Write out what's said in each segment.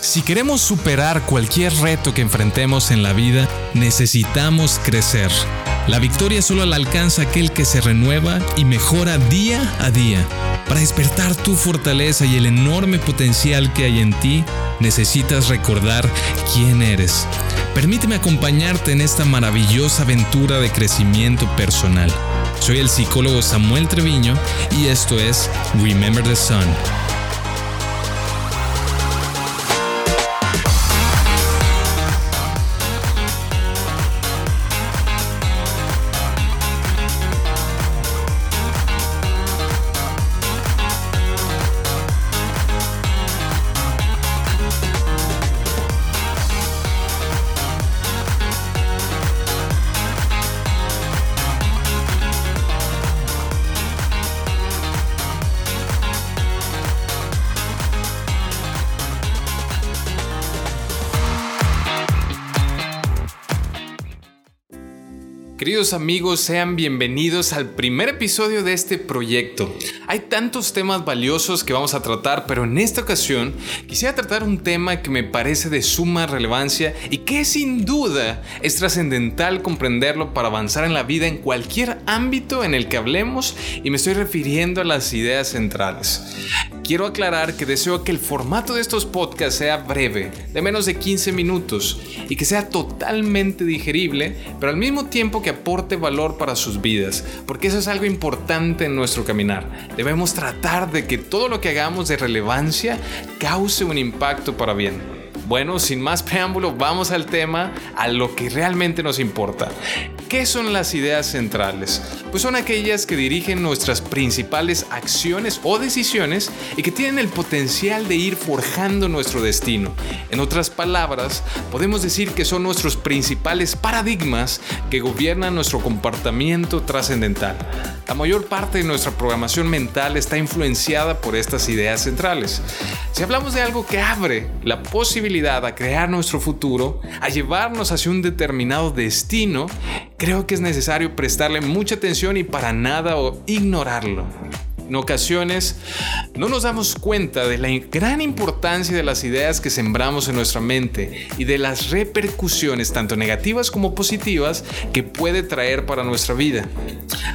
Si queremos superar cualquier reto que enfrentemos en la vida, necesitamos crecer. La victoria solo la alcanza aquel que se renueva y mejora día a día. Para despertar tu fortaleza y el enorme potencial que hay en ti, necesitas recordar quién eres. Permíteme acompañarte en esta maravillosa aventura de crecimiento personal. Soy el psicólogo Samuel Treviño y esto es Remember the Sun. Queridos amigos, sean bienvenidos al primer episodio de este proyecto. Hay tantos temas valiosos que vamos a tratar, pero en esta ocasión quisiera tratar un tema que me parece de suma relevancia y que sin duda es trascendental comprenderlo para avanzar en la vida en cualquier ámbito en el que hablemos y me estoy refiriendo a las ideas centrales quiero aclarar que deseo que el formato de estos podcasts sea breve, de menos de 15 minutos, y que sea totalmente digerible, pero al mismo tiempo que aporte valor para sus vidas, porque eso es algo importante en nuestro caminar. Debemos tratar de que todo lo que hagamos de relevancia cause un impacto para bien. Bueno, sin más preámbulo, vamos al tema, a lo que realmente nos importa. ¿Qué son las ideas centrales? Pues son aquellas que dirigen nuestras principales acciones o decisiones y que tienen el potencial de ir forjando nuestro destino. En otras palabras, podemos decir que son nuestros principales paradigmas que gobiernan nuestro comportamiento trascendental. La mayor parte de nuestra programación mental está influenciada por estas ideas centrales. Si hablamos de algo que abre la posibilidad a crear nuestro futuro, a llevarnos hacia un determinado destino, creo que es necesario prestarle mucha atención y para nada ignorarlo. En ocasiones no nos damos cuenta de la gran importancia de las ideas que sembramos en nuestra mente y de las repercusiones tanto negativas como positivas que puede traer para nuestra vida.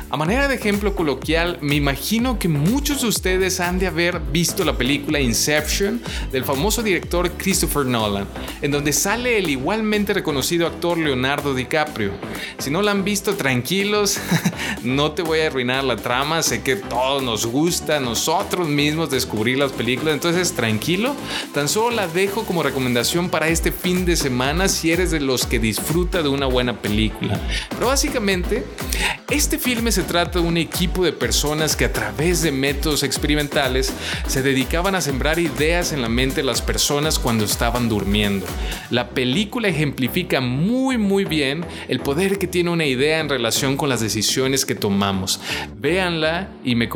A manera de ejemplo coloquial, me imagino que muchos de ustedes han de haber visto la película Inception del famoso director Christopher Nolan, en donde sale el igualmente reconocido actor Leonardo DiCaprio. Si no la han visto, tranquilos, no te voy a arruinar la trama, sé que todos nos gusta a nosotros mismos descubrir las películas. Entonces, tranquilo, tan solo la dejo como recomendación para este fin de semana si eres de los que disfruta de una buena película. Pero básicamente, este filme se trata de un equipo de personas que a través de métodos experimentales se dedicaban a sembrar ideas en la mente de las personas cuando estaban durmiendo. La película ejemplifica muy muy bien el poder que tiene una idea en relación con las decisiones que tomamos. Véanla y me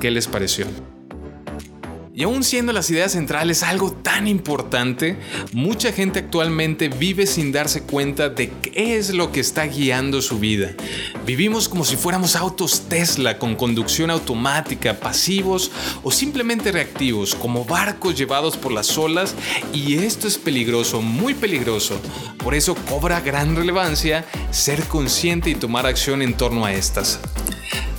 qué les pareció. Y aún siendo las ideas centrales algo tan importante, mucha gente actualmente vive sin darse cuenta de qué es lo que está guiando su vida. Vivimos como si fuéramos autos Tesla con conducción automática, pasivos o simplemente reactivos, como barcos llevados por las olas y esto es peligroso, muy peligroso. Por eso cobra gran relevancia ser consciente y tomar acción en torno a estas.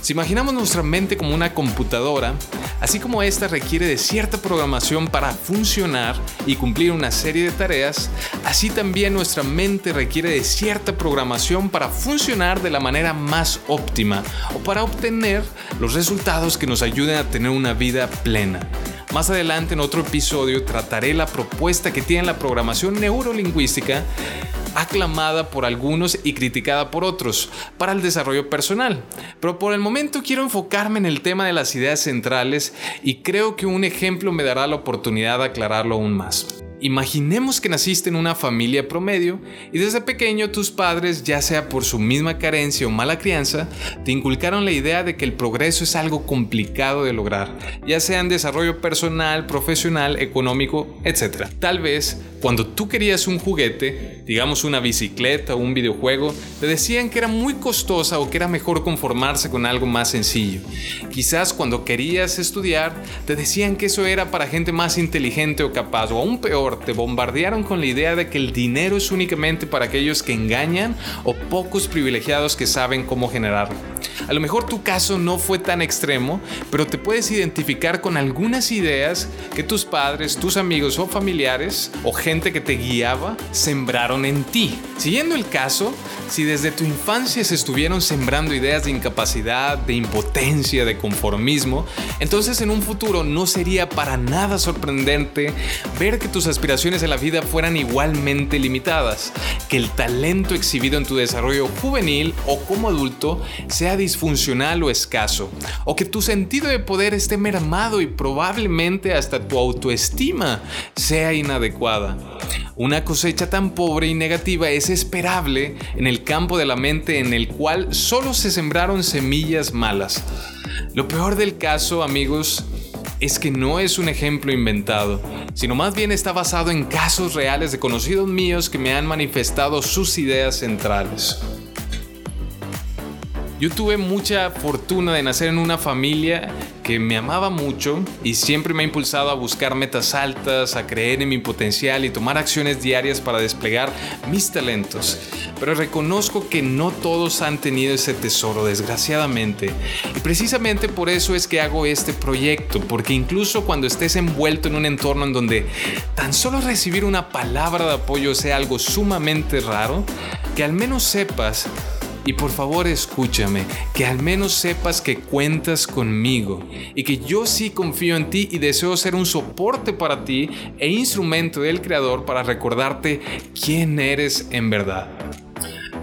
Si imaginamos nuestra mente como una computadora, así como esta requiere de cierta programación para funcionar y cumplir una serie de tareas, así también nuestra mente requiere de cierta programación para funcionar de la manera más óptima o para obtener los resultados que nos ayuden a tener una vida plena. Más adelante en otro episodio trataré la propuesta que tiene la programación neurolingüística aclamada por algunos y criticada por otros para el desarrollo personal. Pero por el momento quiero enfocarme en el tema de las ideas centrales y creo que un ejemplo me dará la oportunidad de aclararlo aún más. Imaginemos que naciste en una familia promedio y desde pequeño tus padres, ya sea por su misma carencia o mala crianza, te inculcaron la idea de que el progreso es algo complicado de lograr, ya sea en desarrollo personal, profesional, económico, etc. Tal vez cuando tú querías un juguete, digamos una bicicleta o un videojuego, te decían que era muy costosa o que era mejor conformarse con algo más sencillo. Quizás cuando querías estudiar, te decían que eso era para gente más inteligente o capaz, o aún peor, te bombardearon con la idea de que el dinero es únicamente para aquellos que engañan o pocos privilegiados que saben cómo generarlo. A lo mejor tu caso no fue tan extremo, pero te puedes identificar con algunas ideas que tus padres, tus amigos o familiares o gente que te guiaba sembraron en ti. Siguiendo el caso, si desde tu infancia se estuvieron sembrando ideas de incapacidad, de impotencia, de conformismo, entonces en un futuro no sería para nada sorprendente ver que tus aspiraciones en la vida fueran igualmente limitadas, que el talento exhibido en tu desarrollo juvenil o como adulto sea disfuncional o escaso, o que tu sentido de poder esté mermado y probablemente hasta tu autoestima sea inadecuada. Una cosecha tan pobre y negativa es esperable en el campo de la mente en el cual solo se sembraron semillas malas. Lo peor del caso, amigos, es que no es un ejemplo inventado, sino más bien está basado en casos reales de conocidos míos que me han manifestado sus ideas centrales. Yo tuve mucha fortuna de nacer en una familia que me amaba mucho y siempre me ha impulsado a buscar metas altas, a creer en mi potencial y tomar acciones diarias para desplegar mis talentos. Pero reconozco que no todos han tenido ese tesoro, desgraciadamente. Y precisamente por eso es que hago este proyecto, porque incluso cuando estés envuelto en un entorno en donde tan solo recibir una palabra de apoyo sea algo sumamente raro, que al menos sepas y por favor escúchame, que al menos sepas que cuentas conmigo y que yo sí confío en ti y deseo ser un soporte para ti e instrumento del Creador para recordarte quién eres en verdad.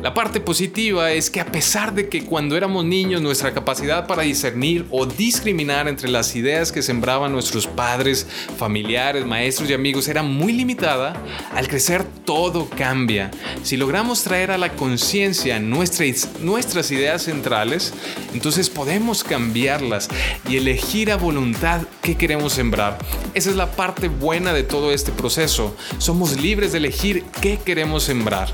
La parte positiva es que a pesar de que cuando éramos niños nuestra capacidad para discernir o discriminar entre las ideas que sembraban nuestros padres, familiares, maestros y amigos era muy limitada, al crecer todo cambia. Si logramos traer a la conciencia nuestras, ideas centrales, entonces podemos cambiarlas y elegir a voluntad qué queremos sembrar. Esa es la parte buena de todo este proceso. Somos libres de elegir qué queremos sembrar.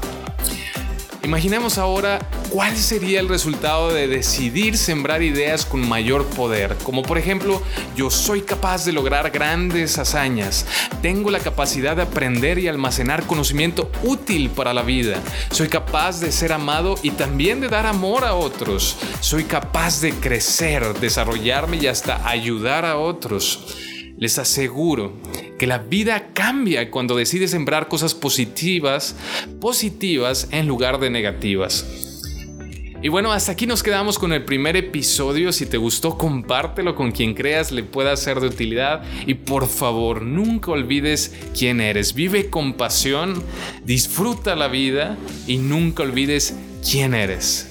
Imaginemos ahora cuál sería el resultado de decidir sembrar ideas con mayor poder, como por ejemplo, yo soy capaz de lograr grandes hazañas, tengo la capacidad de aprender y almacenar conocimiento útil para la vida, soy capaz de ser amado y también de dar amor a otros, soy capaz de crecer, desarrollarme y hasta ayudar a otros. Les aseguro que la vida cambia cuando decides sembrar cosas positivas, positivas en lugar de negativas. Y bueno, hasta aquí nos quedamos con el primer episodio. Si te gustó, compártelo con quien creas le pueda ser de utilidad. Y por favor, nunca olvides quién eres. Vive con pasión, disfruta la vida y nunca olvides quién eres.